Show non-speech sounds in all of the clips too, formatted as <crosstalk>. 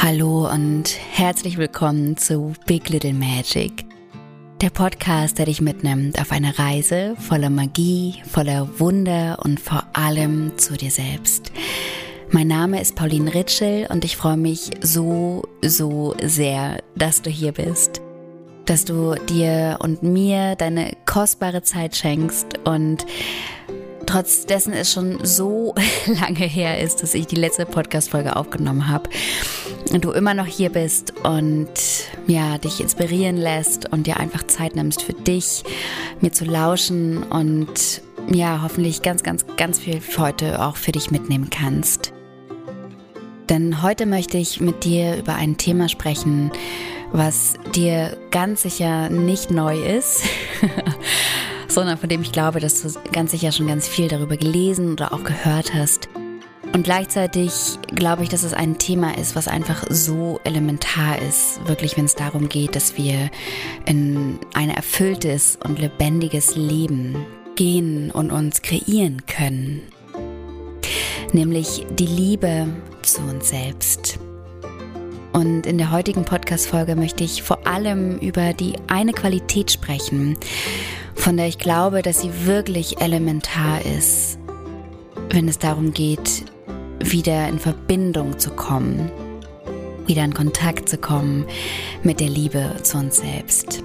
Hallo und herzlich willkommen zu Big Little Magic, der Podcast, der dich mitnimmt auf eine Reise voller Magie, voller Wunder und vor allem zu dir selbst. Mein Name ist Pauline Ritschel und ich freue mich so, so sehr, dass du hier bist. Dass du dir und mir deine kostbare Zeit schenkst und trotz dessen es schon so <laughs> lange her ist, dass ich die letzte Podcast-Folge aufgenommen habe du immer noch hier bist und ja, dich inspirieren lässt und dir einfach Zeit nimmst für dich, mir zu lauschen und ja, hoffentlich ganz, ganz, ganz viel heute auch für dich mitnehmen kannst. Denn heute möchte ich mit dir über ein Thema sprechen, was dir ganz sicher nicht neu ist. <laughs> sondern von dem ich glaube, dass du ganz sicher schon ganz viel darüber gelesen oder auch gehört hast. Und gleichzeitig glaube ich, dass es ein Thema ist, was einfach so elementar ist, wirklich wenn es darum geht, dass wir in ein erfülltes und lebendiges Leben gehen und uns kreieren können. Nämlich die Liebe zu uns selbst. Und in der heutigen Podcast-Folge möchte ich vor allem über die eine Qualität sprechen, von der ich glaube, dass sie wirklich elementar ist, wenn es darum geht, wieder in Verbindung zu kommen, wieder in Kontakt zu kommen mit der Liebe zu uns selbst.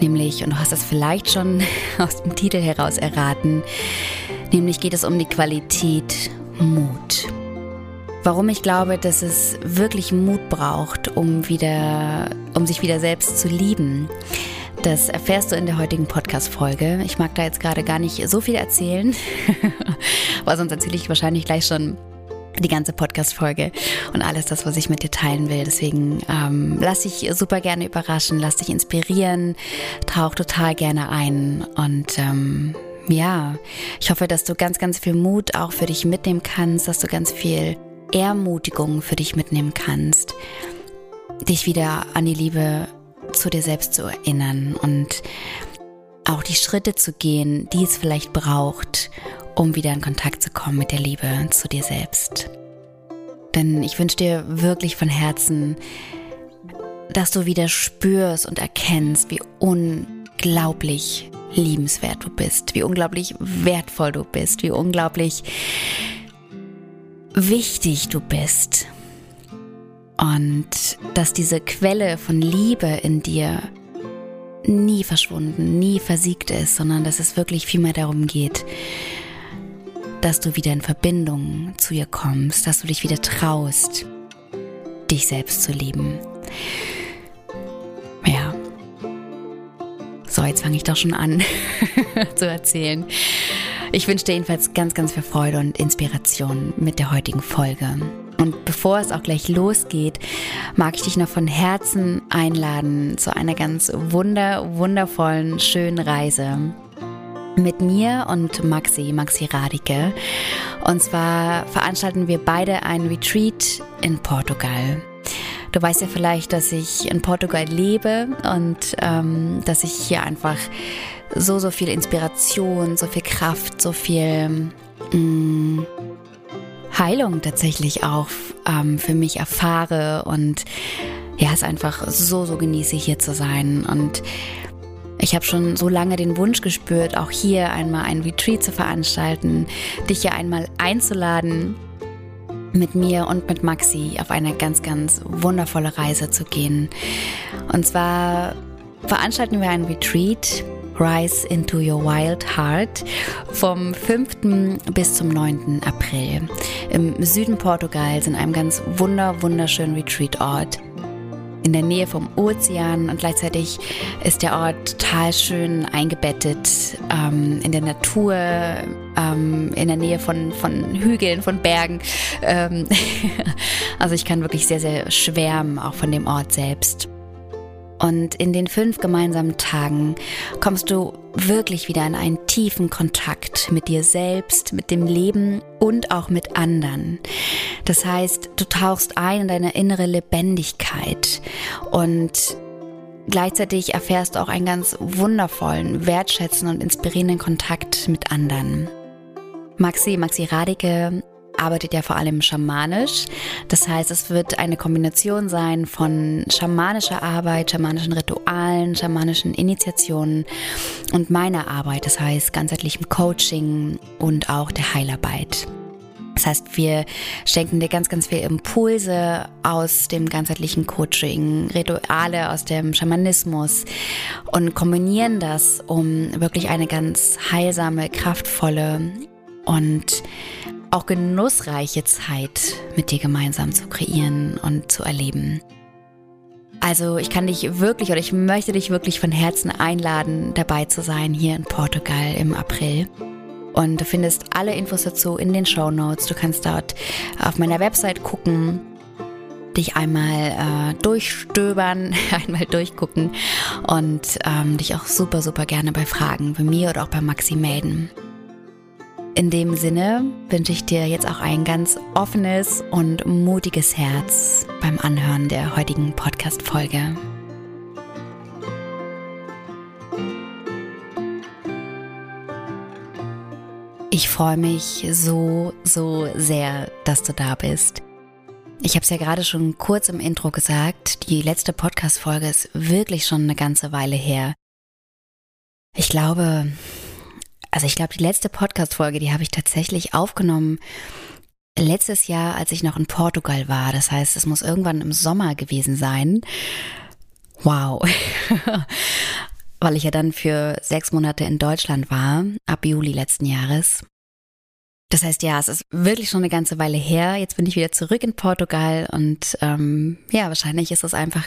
Nämlich, und du hast das vielleicht schon <laughs> aus dem Titel heraus erraten, nämlich geht es um die Qualität Mut. Warum ich glaube, dass es wirklich Mut braucht, um wieder, um sich wieder selbst zu lieben das erfährst du in der heutigen Podcast-Folge. Ich mag da jetzt gerade gar nicht so viel erzählen, <laughs> weil sonst erzähle ich wahrscheinlich gleich schon die ganze Podcast-Folge und alles das, was ich mit dir teilen will. Deswegen ähm, lass dich super gerne überraschen, lass dich inspirieren, tauch total gerne ein und ähm, ja, ich hoffe, dass du ganz, ganz viel Mut auch für dich mitnehmen kannst, dass du ganz viel Ermutigung für dich mitnehmen kannst, dich wieder an die Liebe zu dir selbst zu erinnern und auch die Schritte zu gehen, die es vielleicht braucht, um wieder in Kontakt zu kommen mit der Liebe zu dir selbst. Denn ich wünsche dir wirklich von Herzen, dass du wieder spürst und erkennst, wie unglaublich liebenswert du bist, wie unglaublich wertvoll du bist, wie unglaublich wichtig du bist und dass diese Quelle von Liebe in dir nie verschwunden, nie versiegt ist, sondern dass es wirklich vielmehr darum geht, dass du wieder in Verbindung zu ihr kommst, dass du dich wieder traust, dich selbst zu lieben. Ja. So, jetzt fange ich doch schon an <laughs> zu erzählen. Ich wünsche dir jedenfalls ganz, ganz viel Freude und Inspiration mit der heutigen Folge. Und bevor es auch gleich losgeht, mag ich dich noch von Herzen einladen zu einer ganz wunder, wundervollen, schönen Reise mit mir und Maxi, Maxi Radike. Und zwar veranstalten wir beide ein Retreat in Portugal. Du weißt ja vielleicht, dass ich in Portugal lebe und ähm, dass ich hier einfach so, so viel Inspiration, so viel Kraft, so viel mh, mm, Heilung tatsächlich auch ähm, für mich erfahre und ja, es einfach so, so genieße, hier zu sein. Und ich habe schon so lange den Wunsch gespürt, auch hier einmal ein Retreat zu veranstalten, dich hier einmal einzuladen, mit mir und mit Maxi auf eine ganz, ganz wundervolle Reise zu gehen. Und zwar veranstalten wir ein Retreat Rise into Your Wild Heart vom 5. bis zum 9. April im Süden Portugals in einem ganz wunder, wunderschönen Retreat-Ort in der Nähe vom Ozean und gleichzeitig ist der Ort total schön eingebettet ähm, in der Natur, ähm, in der Nähe von, von Hügeln, von Bergen. Ähm <laughs> also ich kann wirklich sehr, sehr schwärmen, auch von dem Ort selbst. Und in den fünf gemeinsamen Tagen kommst du wirklich wieder in einen tiefen Kontakt mit dir selbst, mit dem Leben und auch mit anderen. Das heißt, du tauchst ein in deine innere Lebendigkeit und gleichzeitig erfährst du auch einen ganz wundervollen, wertschätzenden und inspirierenden Kontakt mit anderen. Maxi, Maxi Radike arbeitet ja vor allem schamanisch. Das heißt, es wird eine Kombination sein von schamanischer Arbeit, schamanischen Ritualen, schamanischen Initiationen und meiner Arbeit, das heißt ganzheitlichem Coaching und auch der Heilarbeit. Das heißt, wir schenken dir ganz, ganz viel Impulse aus dem ganzheitlichen Coaching, Rituale aus dem Schamanismus und kombinieren das, um wirklich eine ganz heilsame, kraftvolle und auch genussreiche Zeit mit dir gemeinsam zu kreieren und zu erleben. Also ich kann dich wirklich oder ich möchte dich wirklich von Herzen einladen, dabei zu sein hier in Portugal im April. Und du findest alle Infos dazu in den Show Notes. Du kannst dort auf meiner Website gucken, dich einmal äh, durchstöbern, <laughs> einmal durchgucken und ähm, dich auch super, super gerne bei Fragen bei mir oder auch bei Maxi melden. In dem Sinne wünsche ich dir jetzt auch ein ganz offenes und mutiges Herz beim Anhören der heutigen Podcast-Folge. Ich freue mich so, so sehr, dass du da bist. Ich habe es ja gerade schon kurz im Intro gesagt, die letzte Podcast-Folge ist wirklich schon eine ganze Weile her. Ich glaube, also ich glaube, die letzte Podcast-Folge, die habe ich tatsächlich aufgenommen letztes Jahr, als ich noch in Portugal war. Das heißt, es muss irgendwann im Sommer gewesen sein. Wow. <laughs> weil ich ja dann für sechs Monate in Deutschland war, ab Juli letzten Jahres. Das heißt, ja, es ist wirklich schon eine ganze Weile her. Jetzt bin ich wieder zurück in Portugal und ähm, ja, wahrscheinlich ist es einfach,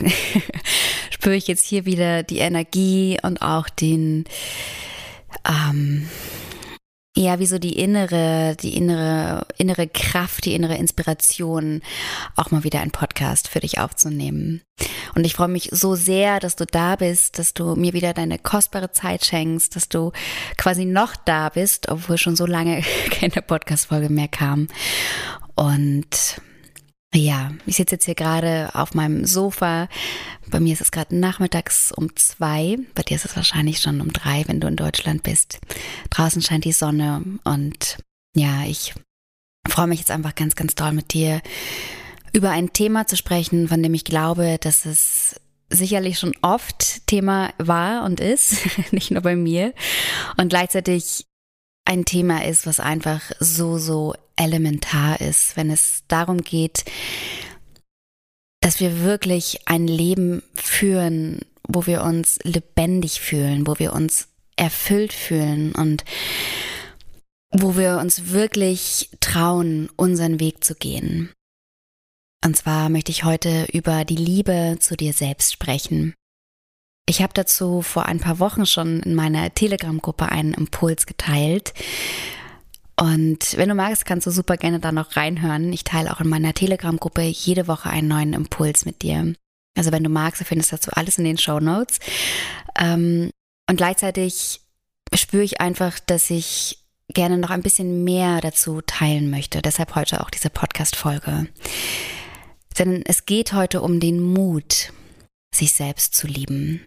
<laughs> spüre ich jetzt hier wieder die Energie und auch den, ähm, ja, wie so die innere, die innere, innere Kraft, die innere Inspiration, auch mal wieder einen Podcast für dich aufzunehmen. Und ich freue mich so sehr, dass du da bist, dass du mir wieder deine kostbare Zeit schenkst, dass du quasi noch da bist, obwohl schon so lange <laughs> keine Podcast-Folge mehr kam. Und ja, ich sitze jetzt hier gerade auf meinem Sofa. Bei mir ist es gerade nachmittags um zwei. Bei dir ist es wahrscheinlich schon um drei, wenn du in Deutschland bist. Draußen scheint die Sonne und ja, ich freue mich jetzt einfach ganz, ganz doll mit dir über ein Thema zu sprechen, von dem ich glaube, dass es sicherlich schon oft Thema war und ist, <laughs> nicht nur bei mir. Und gleichzeitig ein Thema ist, was einfach so, so elementar ist, wenn es darum geht, dass wir wirklich ein Leben führen, wo wir uns lebendig fühlen, wo wir uns erfüllt fühlen und wo wir uns wirklich trauen, unseren Weg zu gehen. Und zwar möchte ich heute über die Liebe zu dir selbst sprechen. Ich habe dazu vor ein paar Wochen schon in meiner Telegram-Gruppe einen Impuls geteilt. Und wenn du magst, kannst du super gerne da noch reinhören. Ich teile auch in meiner Telegram-Gruppe jede Woche einen neuen Impuls mit dir. Also wenn du magst, du findest dazu alles in den Show Notes. Ähm, und gleichzeitig spüre ich einfach, dass ich gerne noch ein bisschen mehr dazu teilen möchte. Deshalb heute auch diese Podcast-Folge. Denn es geht heute um den Mut, sich selbst zu lieben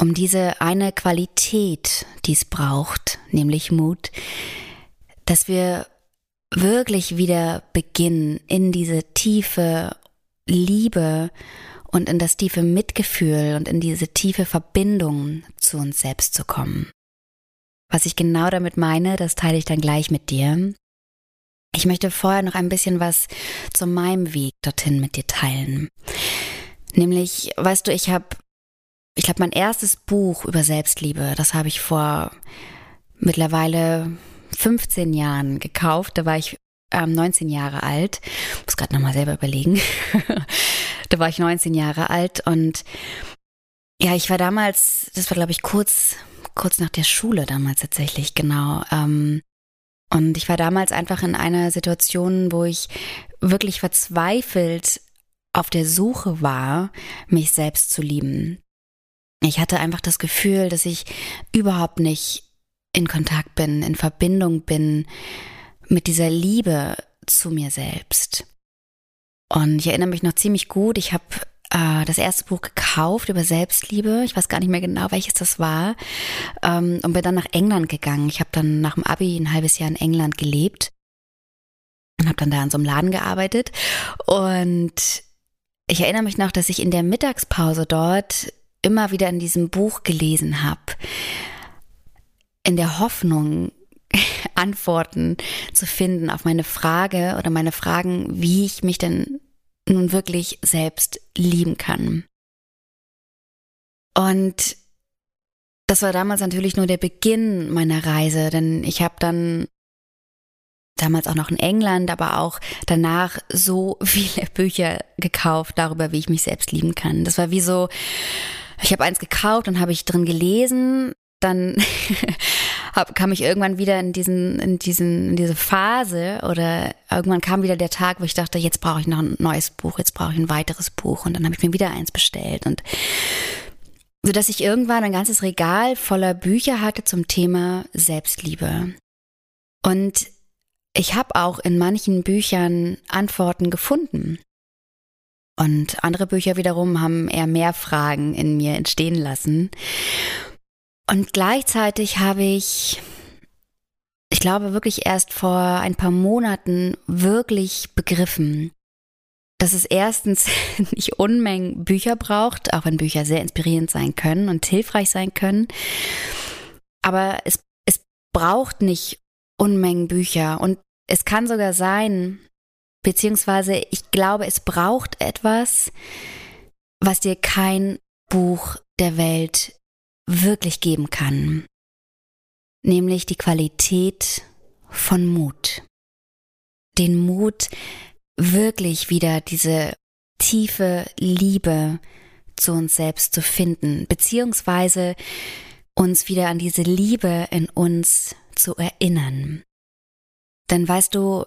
um diese eine Qualität, die es braucht, nämlich Mut, dass wir wirklich wieder beginnen, in diese tiefe Liebe und in das tiefe Mitgefühl und in diese tiefe Verbindung zu uns selbst zu kommen. Was ich genau damit meine, das teile ich dann gleich mit dir. Ich möchte vorher noch ein bisschen was zu meinem Weg dorthin mit dir teilen. Nämlich, weißt du, ich habe ich glaube, mein erstes Buch über Selbstliebe, das habe ich vor mittlerweile 15 Jahren gekauft. Da war ich ähm, 19 Jahre alt. Muss gerade nochmal selber überlegen. <laughs> da war ich 19 Jahre alt und ja, ich war damals, das war glaube ich kurz, kurz nach der Schule damals tatsächlich, genau. Ähm, und ich war damals einfach in einer Situation, wo ich wirklich verzweifelt auf der Suche war, mich selbst zu lieben. Ich hatte einfach das Gefühl, dass ich überhaupt nicht in Kontakt bin, in Verbindung bin mit dieser Liebe zu mir selbst. Und ich erinnere mich noch ziemlich gut, ich habe äh, das erste Buch gekauft über Selbstliebe. Ich weiß gar nicht mehr genau, welches das war. Ähm, und bin dann nach England gegangen. Ich habe dann nach dem Abi ein halbes Jahr in England gelebt und habe dann da in so einem Laden gearbeitet. Und ich erinnere mich noch, dass ich in der Mittagspause dort immer wieder in diesem Buch gelesen habe, in der Hoffnung, <laughs> Antworten zu finden auf meine Frage oder meine Fragen, wie ich mich denn nun wirklich selbst lieben kann. Und das war damals natürlich nur der Beginn meiner Reise, denn ich habe dann damals auch noch in England, aber auch danach so <laughs> viele Bücher gekauft darüber, wie ich mich selbst lieben kann. Das war wie so, ich habe eins gekauft und habe ich drin gelesen, dann <laughs> hab, kam ich irgendwann wieder in diesen, in diesen, in diese Phase oder irgendwann kam wieder der Tag, wo ich dachte, jetzt brauche ich noch ein neues Buch, jetzt brauche ich ein weiteres Buch und dann habe ich mir wieder eins bestellt und so dass ich irgendwann ein ganzes Regal voller Bücher hatte zum Thema Selbstliebe. Und ich habe auch in manchen Büchern Antworten gefunden. Und andere Bücher wiederum haben eher mehr Fragen in mir entstehen lassen. Und gleichzeitig habe ich, ich glaube wirklich erst vor ein paar Monaten wirklich begriffen, dass es erstens <laughs> nicht Unmengen Bücher braucht, auch wenn Bücher sehr inspirierend sein können und hilfreich sein können. Aber es, es braucht nicht Unmengen Bücher. Und es kann sogar sein, beziehungsweise ich glaube, es braucht etwas, was dir kein Buch der Welt wirklich geben kann, nämlich die Qualität von Mut. Den Mut, wirklich wieder diese tiefe Liebe zu uns selbst zu finden, beziehungsweise uns wieder an diese Liebe in uns zu erinnern. Denn weißt du,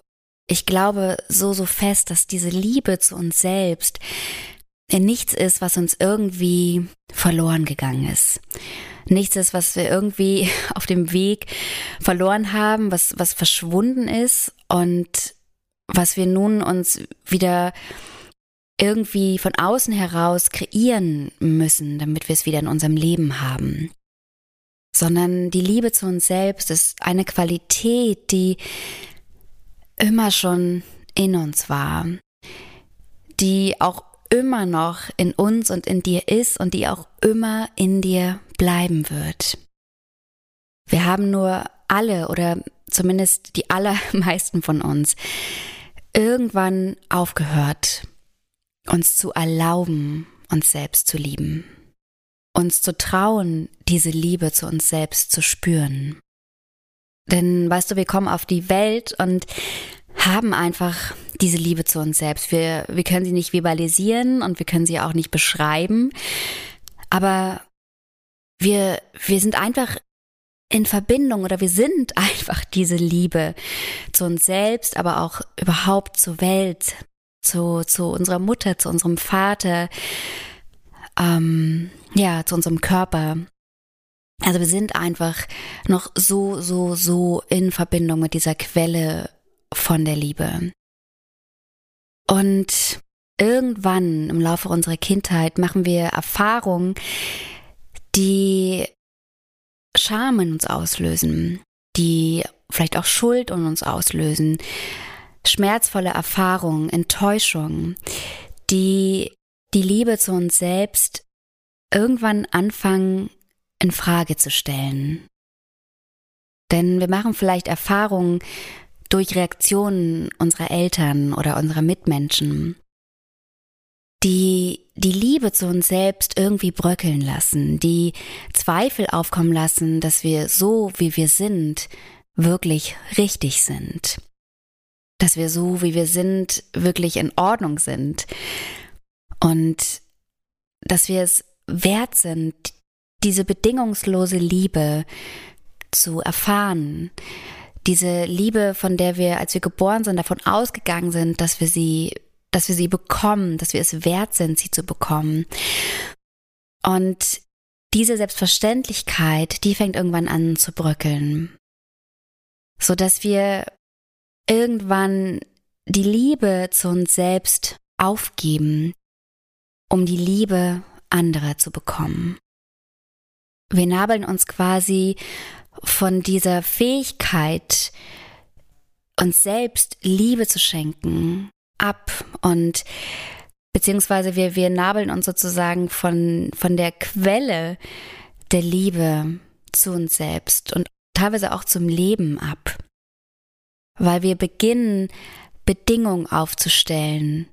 ich glaube so, so fest, dass diese Liebe zu uns selbst nichts ist, was uns irgendwie verloren gegangen ist. Nichts ist, was wir irgendwie <laughs> auf dem Weg verloren haben, was, was verschwunden ist und was wir nun uns wieder irgendwie von außen heraus kreieren müssen, damit wir es wieder in unserem Leben haben. Sondern die Liebe zu uns selbst ist eine Qualität, die immer schon in uns war, die auch immer noch in uns und in dir ist und die auch immer in dir bleiben wird. Wir haben nur alle oder zumindest die <laughs> allermeisten von uns irgendwann aufgehört, uns zu erlauben, uns selbst zu lieben, uns zu trauen, diese Liebe zu uns selbst zu spüren. Denn weißt du, wir kommen auf die Welt und haben einfach diese Liebe zu uns selbst. Wir, wir können sie nicht verbalisieren und wir können sie auch nicht beschreiben. Aber wir, wir sind einfach in Verbindung oder wir sind <laughs> einfach diese Liebe zu uns selbst, aber auch überhaupt zur Welt, zu, zu unserer Mutter, zu unserem Vater, ähm, ja, zu unserem Körper. Also wir sind einfach noch so, so, so in Verbindung mit dieser Quelle von der Liebe. Und irgendwann im Laufe unserer Kindheit machen wir Erfahrungen, die Scham in uns auslösen, die vielleicht auch Schuld in uns auslösen, schmerzvolle Erfahrungen, Enttäuschungen, die die Liebe zu uns selbst irgendwann anfangen in Frage zu stellen. Denn wir machen vielleicht Erfahrungen durch Reaktionen unserer Eltern oder unserer Mitmenschen, die die Liebe zu uns selbst irgendwie bröckeln lassen, die Zweifel aufkommen lassen, dass wir so, wie wir sind, wirklich richtig sind. Dass wir so, wie wir sind, wirklich in Ordnung sind. Und dass wir es wert sind, diese bedingungslose Liebe zu erfahren, diese Liebe, von der wir, als wir geboren sind, davon ausgegangen sind, dass wir sie, dass wir sie bekommen, dass wir es wert sind, sie zu bekommen. Und diese Selbstverständlichkeit, die fängt irgendwann an zu bröckeln. So dass wir irgendwann die Liebe zu uns selbst aufgeben, um die Liebe anderer zu bekommen. Wir nabeln uns quasi von dieser Fähigkeit uns selbst Liebe zu schenken, ab und beziehungsweise wir, wir nabeln uns sozusagen von, von der Quelle der Liebe zu uns selbst und teilweise auch zum Leben ab. Weil wir beginnen, Bedingungen aufzustellen,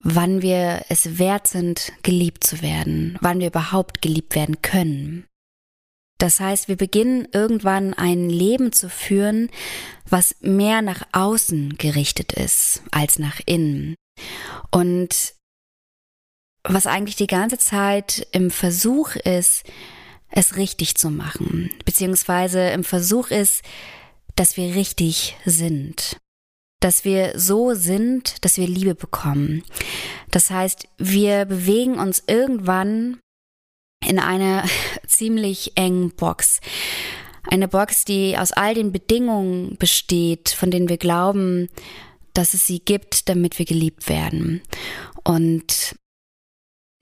wann wir es wert sind, geliebt zu werden, wann wir überhaupt geliebt werden können. Das heißt, wir beginnen irgendwann ein Leben zu führen, was mehr nach außen gerichtet ist als nach innen. Und was eigentlich die ganze Zeit im Versuch ist, es richtig zu machen, beziehungsweise im Versuch ist, dass wir richtig sind dass wir so sind, dass wir Liebe bekommen. Das heißt, wir bewegen uns irgendwann in einer <laughs> ziemlich engen Box. Eine Box, die aus all den Bedingungen besteht, von denen wir glauben, dass es sie gibt, damit wir geliebt werden. Und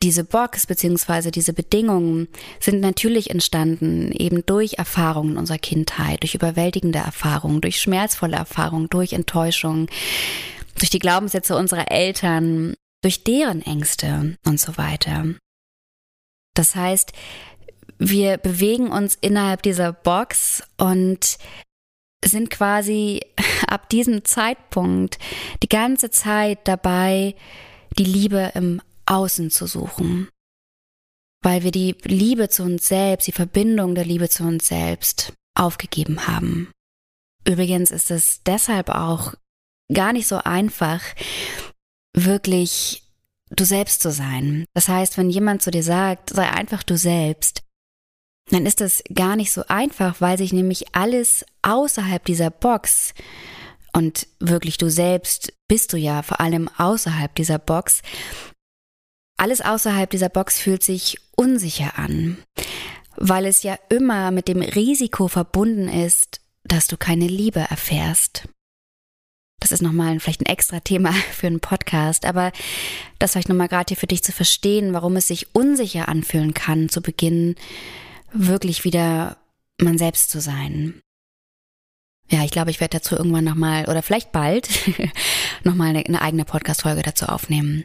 diese Box beziehungsweise diese Bedingungen sind natürlich entstanden eben durch Erfahrungen unserer Kindheit, durch überwältigende Erfahrungen, durch schmerzvolle Erfahrungen, durch Enttäuschung, durch die Glaubenssätze unserer Eltern, durch deren Ängste und so weiter. Das heißt, wir bewegen uns innerhalb dieser Box und sind quasi <laughs> ab diesem Zeitpunkt die ganze Zeit dabei, die Liebe im Außen zu suchen, weil wir die Liebe zu uns selbst, die Verbindung der Liebe zu uns selbst aufgegeben haben. Übrigens ist es deshalb auch gar nicht so einfach, wirklich du selbst zu sein. Das heißt, wenn jemand zu dir sagt, sei einfach du selbst, dann ist das gar nicht so einfach, weil sich nämlich alles außerhalb dieser Box und wirklich du selbst bist du ja vor allem außerhalb dieser Box, alles außerhalb dieser Box fühlt sich unsicher an, weil es ja immer mit dem Risiko verbunden ist, dass du keine Liebe erfährst. Das ist nochmal vielleicht ein extra Thema <laughs> für einen Podcast, aber das vielleicht nochmal gerade hier für dich zu verstehen, warum es sich unsicher anfühlen kann, zu Beginn wirklich wieder man selbst zu sein. Ja, ich glaube, ich werde dazu irgendwann nochmal oder vielleicht bald <laughs> nochmal eine, eine eigene Podcast-Folge dazu aufnehmen.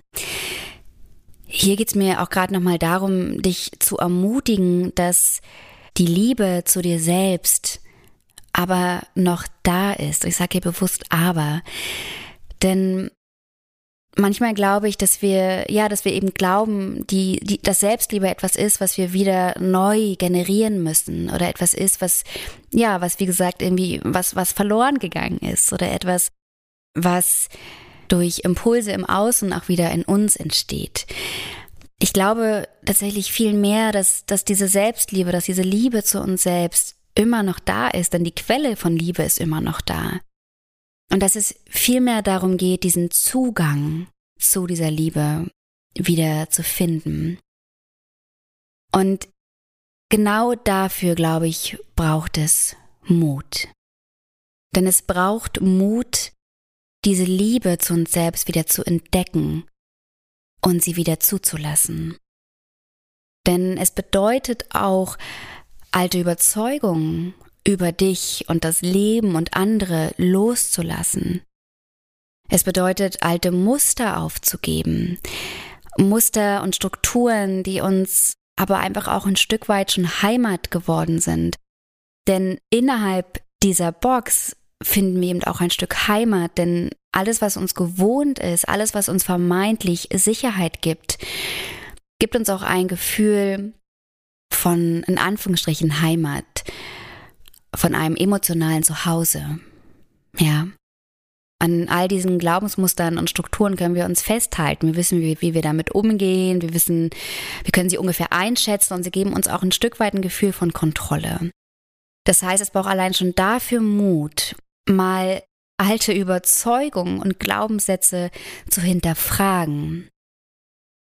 Hier geht's mir auch gerade nochmal darum, dich zu ermutigen, dass die Liebe zu dir selbst aber noch da ist. Ich sage hier bewusst aber. Denn manchmal glaube ich, dass wir, ja, dass wir eben glauben, die, die, dass Selbstliebe etwas ist, was wir wieder neu generieren müssen oder etwas ist, was, ja, was wie gesagt irgendwie, was, was verloren gegangen ist oder etwas, was durch Impulse im Außen auch wieder in uns entsteht. Ich glaube tatsächlich viel mehr, dass, dass diese Selbstliebe, dass diese Liebe zu uns selbst immer noch da ist, denn die Quelle von Liebe ist immer noch da. Und dass es viel mehr darum geht, diesen Zugang zu dieser Liebe wieder zu finden. Und genau dafür, glaube ich, braucht es Mut. Denn es braucht Mut, diese Liebe zu uns selbst wieder zu entdecken und sie wieder zuzulassen. Denn es bedeutet auch, alte Überzeugungen über dich und das Leben und andere loszulassen. Es bedeutet, alte Muster aufzugeben, Muster und Strukturen, die uns aber einfach auch ein Stück weit schon Heimat geworden sind. Denn innerhalb dieser Box finden wir eben auch ein Stück Heimat, denn alles, was uns gewohnt ist, alles, was uns vermeintlich Sicherheit gibt, gibt uns auch ein Gefühl von, in Anführungsstrichen, Heimat, von einem emotionalen Zuhause. Ja. An all diesen Glaubensmustern und Strukturen können wir uns festhalten. Wir wissen, wie, wie wir damit umgehen. Wir wissen, wir können sie ungefähr einschätzen und sie geben uns auch ein Stück weit ein Gefühl von Kontrolle. Das heißt, es braucht allein schon dafür Mut, mal alte Überzeugungen und Glaubenssätze zu hinterfragen.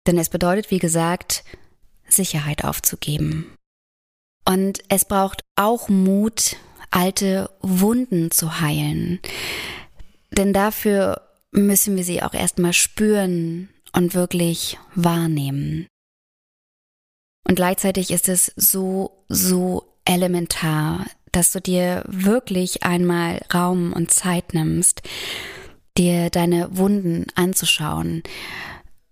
Denn es bedeutet, wie gesagt, Sicherheit aufzugeben. Und es braucht auch Mut, alte Wunden zu heilen. Denn dafür müssen wir sie auch erstmal spüren und wirklich wahrnehmen. Und gleichzeitig ist es so, so elementar, dass du dir wirklich einmal Raum und Zeit nimmst, dir deine Wunden anzuschauen.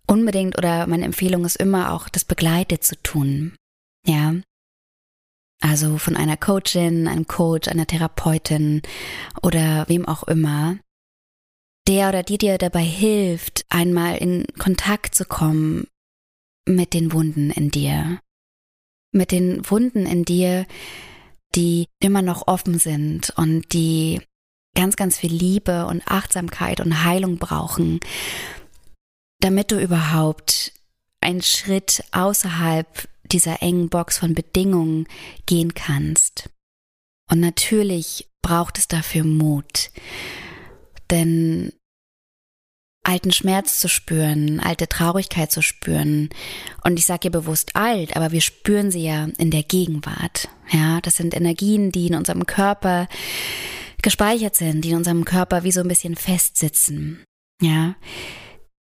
Unbedingt oder meine Empfehlung ist immer auch, das begleitet zu tun. Ja. Also von einer Coachin, einem Coach, einer Therapeutin oder wem auch immer, der oder die dir dabei hilft, einmal in Kontakt zu kommen mit den Wunden in dir. Mit den Wunden in dir, die immer noch offen sind und die ganz, ganz viel Liebe und Achtsamkeit und Heilung brauchen, damit du überhaupt einen Schritt außerhalb dieser engen Box von Bedingungen gehen kannst. Und natürlich braucht es dafür Mut. Denn alten Schmerz zu spüren, alte Traurigkeit zu spüren. Und ich sage hier bewusst alt, aber wir spüren sie ja in der Gegenwart. Ja, das sind Energien, die in unserem Körper gespeichert sind, die in unserem Körper wie so ein bisschen festsitzen. Ja,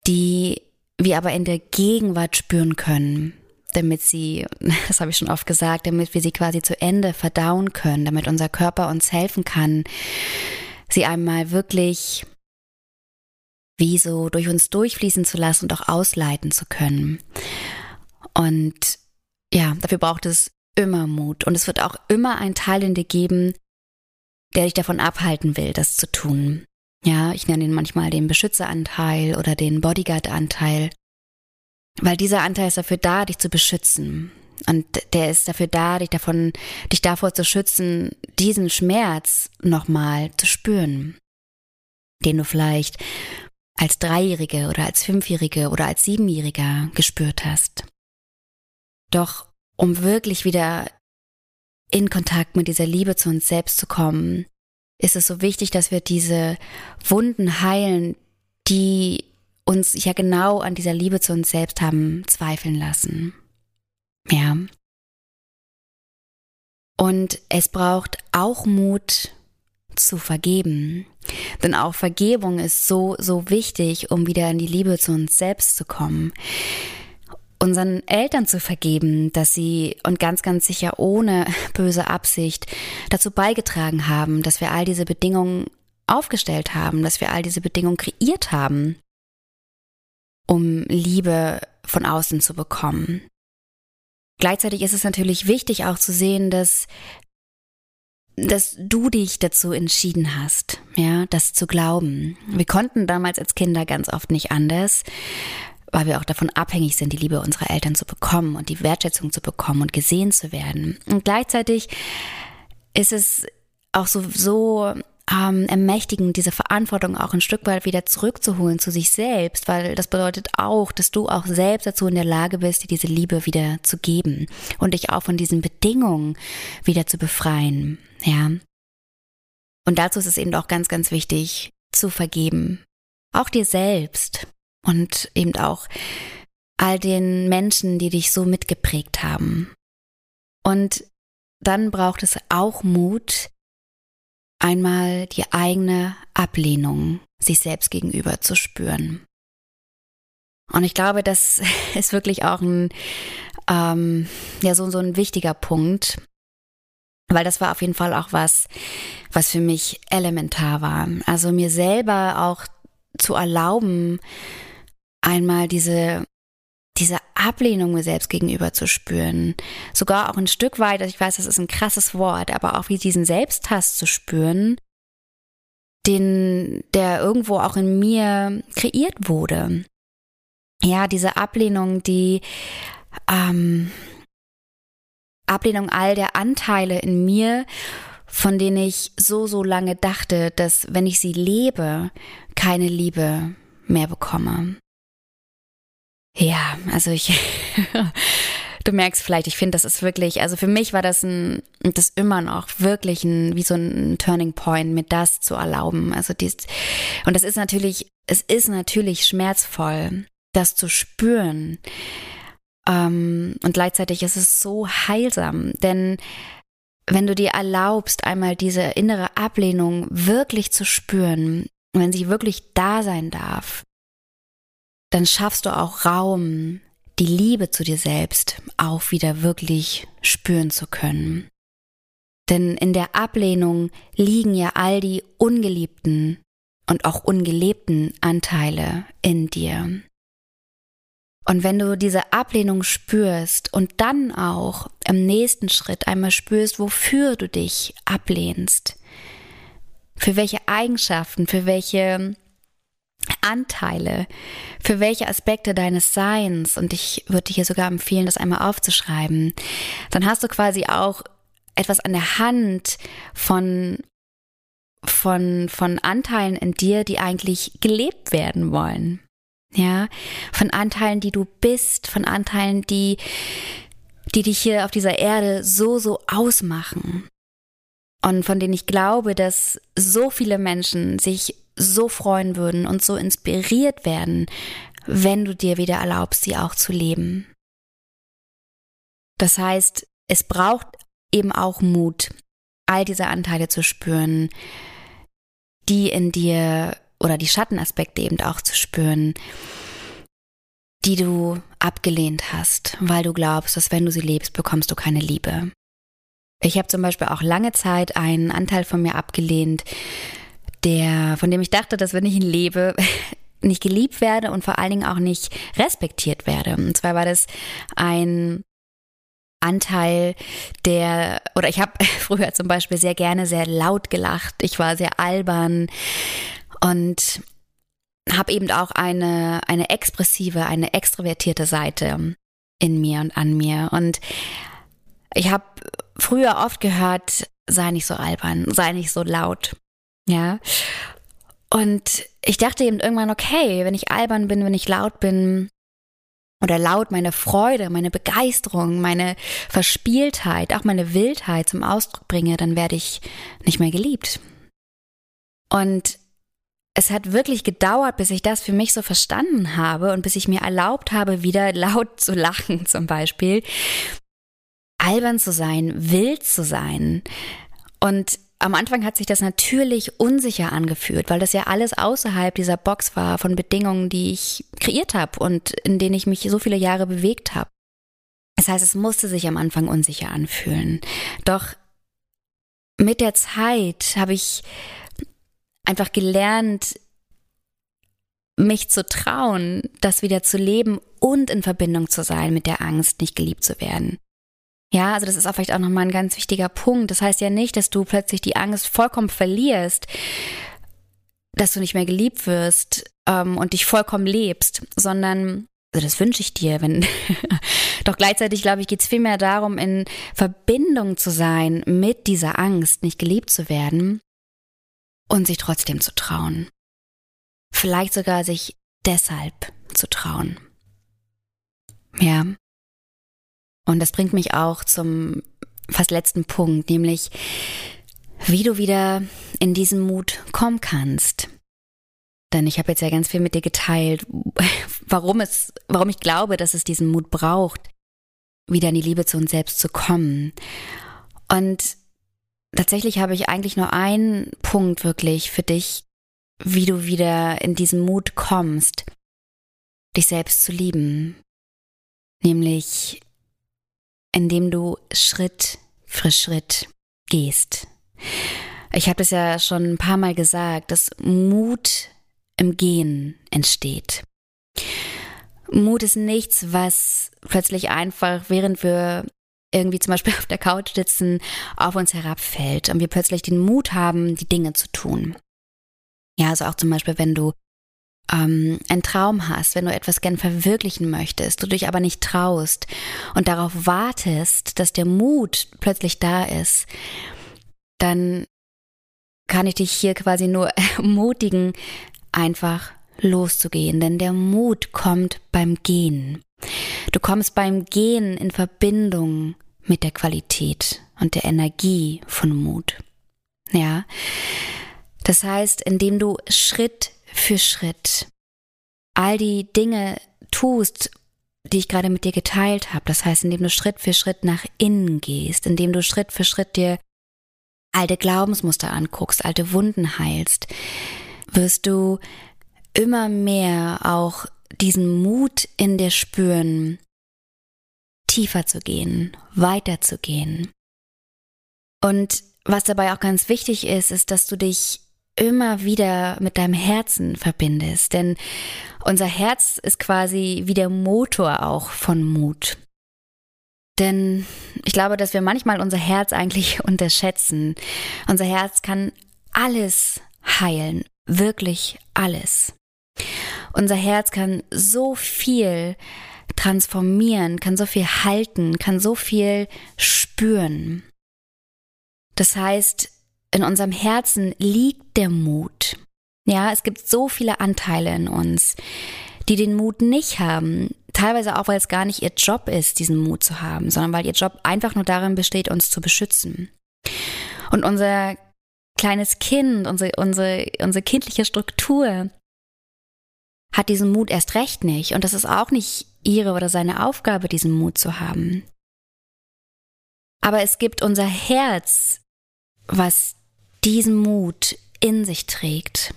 die wir aber in der Gegenwart spüren können, damit sie, <laughs> das habe ich schon oft gesagt, damit wir sie quasi zu Ende verdauen können, damit unser Körper uns helfen kann, sie einmal wirklich wie so durch uns durchfließen zu lassen und auch ausleiten zu können. Und ja, dafür braucht es immer Mut. Und es wird auch immer ein Teil in dir geben, der dich davon abhalten will, das zu tun. Ja, ich nenne ihn manchmal den Beschützeranteil oder den Bodyguard-Anteil. Weil dieser Anteil ist dafür da, dich zu beschützen. Und der ist dafür da, dich davon, dich davor zu schützen, diesen Schmerz nochmal zu spüren. Den du vielleicht als Dreijährige oder als Fünfjährige oder als Siebenjähriger gespürt hast. Doch um wirklich wieder in Kontakt mit dieser Liebe zu uns selbst zu kommen, ist es so wichtig, dass wir diese Wunden heilen, die uns ja genau an dieser Liebe zu uns selbst haben zweifeln lassen. Ja. Und es braucht auch Mut, zu vergeben. Denn auch Vergebung ist so, so wichtig, um wieder in die Liebe zu uns selbst zu kommen. Unseren Eltern zu vergeben, dass sie und ganz, ganz sicher ohne <laughs> böse Absicht dazu beigetragen haben, dass wir all diese Bedingungen aufgestellt haben, dass wir all diese Bedingungen kreiert haben, um Liebe von außen zu bekommen. Gleichzeitig ist es natürlich wichtig auch zu sehen, dass dass du dich dazu entschieden hast, ja, das zu glauben. Wir konnten damals als Kinder ganz oft nicht anders, weil wir auch davon abhängig sind, die Liebe unserer Eltern zu bekommen und die Wertschätzung zu bekommen und gesehen zu werden. Und gleichzeitig ist es auch so, so ähm, ermächtigen, diese Verantwortung auch ein Stück weit wieder zurückzuholen zu sich selbst, weil das bedeutet auch, dass du auch selbst dazu in der Lage bist, dir diese Liebe wieder zu geben und dich auch von diesen Bedingungen wieder zu befreien. Ja. Und dazu ist es eben auch ganz, ganz wichtig, zu vergeben. Auch dir selbst und eben auch all den Menschen, die dich so mitgeprägt haben. Und dann braucht es auch Mut, einmal die eigene Ablehnung sich selbst gegenüber zu spüren. Und ich glaube, das <laughs> ist wirklich auch ein, ähm, ja, so, so ein wichtiger Punkt, weil das war auf jeden Fall auch was, was für mich elementar war. Also mir selber auch zu erlauben, einmal diese diese Ablehnung mir selbst gegenüber zu spüren. Sogar auch ein Stück weit, ich weiß, das ist ein krasses Wort, aber auch wie diesen Selbsthass zu spüren, den, der irgendwo auch in mir kreiert wurde. Ja, diese Ablehnung, die ähm, Ablehnung all der Anteile in mir, von denen ich so, so lange dachte, dass wenn ich sie lebe, keine Liebe mehr bekomme. Ja, also ich, <laughs> du merkst vielleicht, ich finde, das ist wirklich, also für mich war das ein, das immer noch wirklich ein, wie so ein Turning Point, mir das zu erlauben. Also dies, und das ist natürlich, es ist natürlich schmerzvoll, das zu spüren. Ähm, und gleichzeitig ist es so heilsam, denn wenn du dir erlaubst, einmal diese innere Ablehnung wirklich zu spüren, wenn sie wirklich da sein darf, dann schaffst du auch Raum, die Liebe zu dir selbst auch wieder wirklich spüren zu können. Denn in der Ablehnung liegen ja all die ungeliebten und auch ungelebten Anteile in dir. Und wenn du diese Ablehnung spürst und dann auch im nächsten Schritt einmal spürst, wofür du dich ablehnst, für welche Eigenschaften, für welche Anteile, für welche Aspekte deines Seins, und ich würde dir hier sogar empfehlen, das einmal aufzuschreiben, dann hast du quasi auch etwas an der Hand von von, von Anteilen in dir, die eigentlich gelebt werden wollen ja, von Anteilen, die du bist, von Anteilen, die, die dich hier auf dieser Erde so, so ausmachen. Und von denen ich glaube, dass so viele Menschen sich so freuen würden und so inspiriert werden, wenn du dir wieder erlaubst, sie auch zu leben. Das heißt, es braucht eben auch Mut, all diese Anteile zu spüren, die in dir oder die Schattenaspekte eben auch zu spüren, die du abgelehnt hast, weil du glaubst, dass wenn du sie lebst, bekommst du keine Liebe. Ich habe zum Beispiel auch lange Zeit einen Anteil von mir abgelehnt, der, von dem ich dachte, dass wenn ich ihn lebe, <laughs> nicht geliebt werde und vor allen Dingen auch nicht respektiert werde. Und zwar war das ein Anteil der, oder ich habe <laughs> früher zum Beispiel sehr gerne sehr laut gelacht. Ich war sehr albern, und habe eben auch eine, eine expressive, eine extrovertierte Seite in mir und an mir. Und ich habe früher oft gehört, sei nicht so albern, sei nicht so laut. Ja. Und ich dachte eben irgendwann, okay, wenn ich albern bin, wenn ich laut bin, oder laut meine Freude, meine Begeisterung, meine Verspieltheit, auch meine Wildheit zum Ausdruck bringe, dann werde ich nicht mehr geliebt. Und es hat wirklich gedauert, bis ich das für mich so verstanden habe und bis ich mir erlaubt habe, wieder <laughs> laut zu lachen zum Beispiel, albern zu sein, wild zu sein. Und am Anfang hat sich das natürlich unsicher angefühlt, weil das ja alles außerhalb dieser Box war von Bedingungen, die ich kreiert habe und in denen ich mich so viele Jahre bewegt habe. Das heißt, es musste sich am Anfang unsicher anfühlen. Doch mit der Zeit habe ich einfach gelernt, mich zu trauen, das wieder zu leben und in Verbindung zu sein mit der Angst, nicht geliebt zu werden. Ja, also das ist auch vielleicht auch nochmal ein ganz wichtiger Punkt. Das heißt ja nicht, dass du plötzlich die Angst vollkommen verlierst, dass du nicht mehr geliebt wirst ähm, und dich vollkommen lebst, sondern, also das wünsche ich dir, wenn, <laughs> doch gleichzeitig glaube ich, geht es vielmehr darum, in Verbindung zu sein mit dieser Angst, nicht geliebt zu werden und sich trotzdem zu trauen. Vielleicht sogar sich deshalb zu trauen. Ja. Und das bringt mich auch zum fast letzten Punkt, nämlich wie du wieder in diesen Mut kommen kannst. Denn ich habe jetzt ja ganz viel mit dir geteilt, <laughs> warum es, warum ich glaube, dass es diesen Mut braucht, wieder in die Liebe zu uns selbst zu kommen. Und tatsächlich habe ich eigentlich nur einen Punkt wirklich für dich, wie du wieder in diesen Mut kommst, dich selbst zu lieben. Nämlich, indem du Schritt für Schritt gehst. Ich habe das ja schon ein paar Mal gesagt, dass Mut im Gehen entsteht. Mut ist nichts, was plötzlich einfach, während wir irgendwie zum Beispiel <laughs> auf der Couch sitzen, auf uns herabfällt und wir plötzlich den Mut haben, die Dinge zu tun. Ja, also auch zum Beispiel, wenn du ähm, einen Traum hast, wenn du etwas gern verwirklichen möchtest, du dich aber nicht traust und darauf wartest, dass der Mut plötzlich da ist, dann kann ich dich hier quasi nur <laughs> ermutigen, einfach loszugehen, denn der Mut kommt beim Gehen. Du kommst beim Gehen in Verbindung mit der Qualität und der Energie von Mut. Ja. Das heißt, indem du Schritt für Schritt all die Dinge tust, die ich gerade mit dir geteilt habe. Das heißt, indem du Schritt für Schritt nach innen gehst, indem du Schritt für Schritt dir alte Glaubensmuster anguckst, alte Wunden heilst, wirst du immer mehr auch diesen Mut in dir spüren, tiefer zu gehen, weiter zu gehen. Und was dabei auch ganz wichtig ist, ist, dass du dich immer wieder mit deinem Herzen verbindest. Denn unser Herz ist quasi wie der Motor auch von Mut. Denn ich glaube, dass wir manchmal unser Herz eigentlich <laughs> unterschätzen. Unser Herz kann alles heilen, wirklich alles. Unser Herz kann so viel transformieren, kann so viel halten, kann so viel spüren. Das heißt, in unserem Herzen liegt der Mut. Ja, es gibt so viele Anteile in uns, die den Mut nicht haben. Teilweise auch, weil es gar nicht ihr Job ist, diesen Mut zu haben, sondern weil ihr Job einfach nur darin besteht, uns zu beschützen. Und unser kleines Kind, unsere, unsere, unsere kindliche Struktur hat diesen Mut erst recht nicht. Und das ist auch nicht ihre oder seine Aufgabe, diesen Mut zu haben. Aber es gibt unser Herz, was diesen Mut in sich trägt.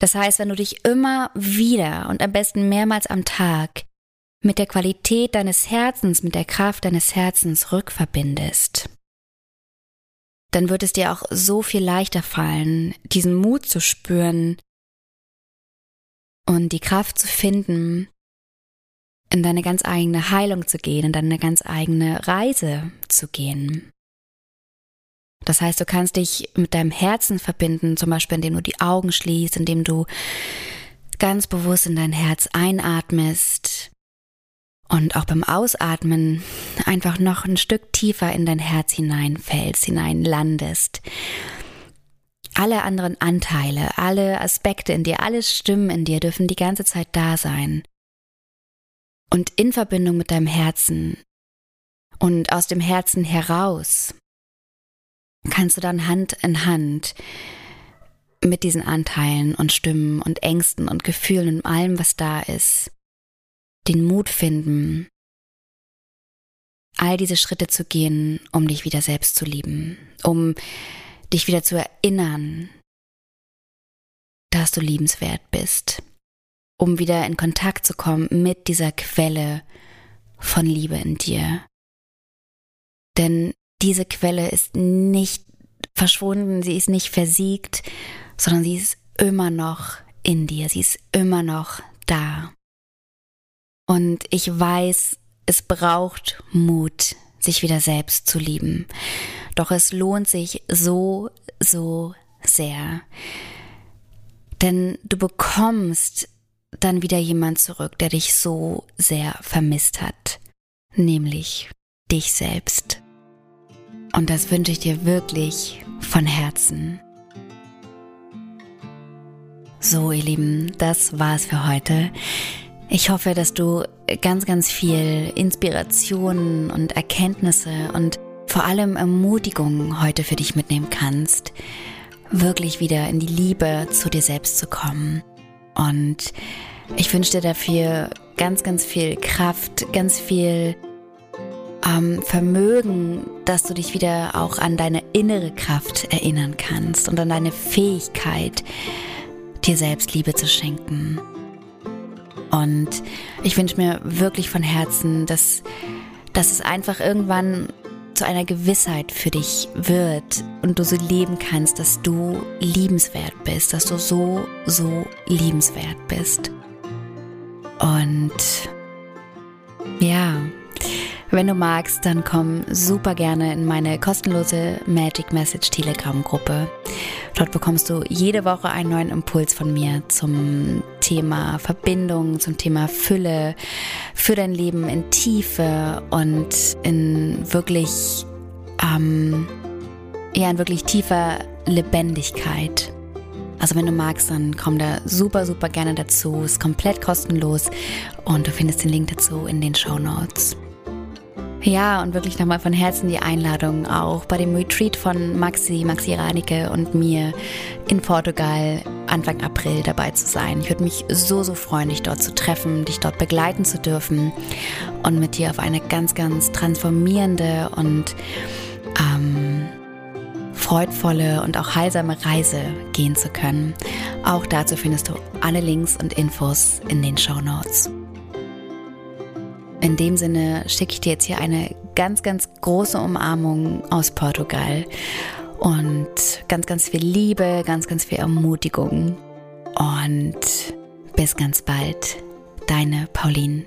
Das heißt, wenn du dich immer wieder und am besten mehrmals am Tag mit der Qualität deines Herzens, mit der Kraft deines Herzens rückverbindest, dann wird es dir auch so viel leichter fallen, diesen Mut zu spüren und die Kraft zu finden, in deine ganz eigene Heilung zu gehen, in deine ganz eigene Reise zu gehen. Das heißt, du kannst dich mit deinem Herzen verbinden, zum Beispiel indem du die Augen schließt, indem du ganz bewusst in dein Herz einatmest und auch beim Ausatmen einfach noch ein Stück tiefer in dein Herz hineinfällst, hineinlandest. Alle anderen Anteile, alle Aspekte in dir, alle Stimmen in dir dürfen die ganze Zeit da sein. Und in Verbindung mit deinem Herzen und aus dem Herzen heraus kannst du dann Hand in Hand mit diesen Anteilen und Stimmen und Ängsten und Gefühlen und allem, was da ist, den Mut finden, all diese Schritte zu gehen, um dich wieder selbst zu lieben, um dich wieder zu erinnern, dass du liebenswert bist, um wieder in Kontakt zu kommen mit dieser Quelle von Liebe in dir. Denn diese Quelle ist nicht verschwunden, sie ist nicht versiegt, sondern sie ist immer noch in dir, sie ist immer noch da. Und ich weiß, es braucht Mut, sich wieder selbst zu lieben. Doch es lohnt sich so, so sehr. Denn du bekommst dann wieder jemand zurück, der dich so sehr vermisst hat, nämlich dich selbst. Und das wünsche ich dir wirklich von Herzen. So, ihr Lieben, das war's für heute. Ich hoffe, dass du ganz, ganz viel Inspiration und Erkenntnisse und vor allem Ermutigung heute für dich mitnehmen kannst, wirklich wieder in die Liebe zu dir selbst zu kommen. Und ich wünsche dir dafür ganz, ganz viel Kraft, ganz viel ähm, Vermögen, dass du dich wieder auch an deine innere Kraft erinnern kannst und an deine Fähigkeit, dir selbst Liebe zu schenken. Und ich wünsche mir wirklich von Herzen, dass, dass es einfach irgendwann zu einer Gewissheit für dich wird und du so leben kannst, dass du liebenswert bist, dass du so, so liebenswert bist. Und ja, wenn du magst, dann komm super gerne in meine kostenlose Magic Message Telegram Gruppe. Dort bekommst du jede Woche einen neuen Impuls von mir zum Thema Verbindung, zum Thema Fülle, für dein Leben in Tiefe und in wirklich, ähm, ja, in wirklich tiefer Lebendigkeit. Also wenn du magst, dann komm da super, super gerne dazu. Ist komplett kostenlos und du findest den Link dazu in den Show Notes. Ja, und wirklich nochmal von Herzen die Einladung auch bei dem Retreat von Maxi, Maxi Radike und mir in Portugal Anfang April dabei zu sein. Ich würde mich so, so freuen, dich dort zu treffen, dich dort begleiten zu dürfen und mit dir auf eine ganz, ganz transformierende und ähm, freudvolle und auch heilsame Reise gehen zu können. Auch dazu findest du alle Links und Infos in den Show Notes. In dem Sinne schicke ich dir jetzt hier eine ganz, ganz große Umarmung aus Portugal und ganz, ganz viel Liebe, ganz, ganz viel Ermutigung und bis ganz bald, deine Pauline.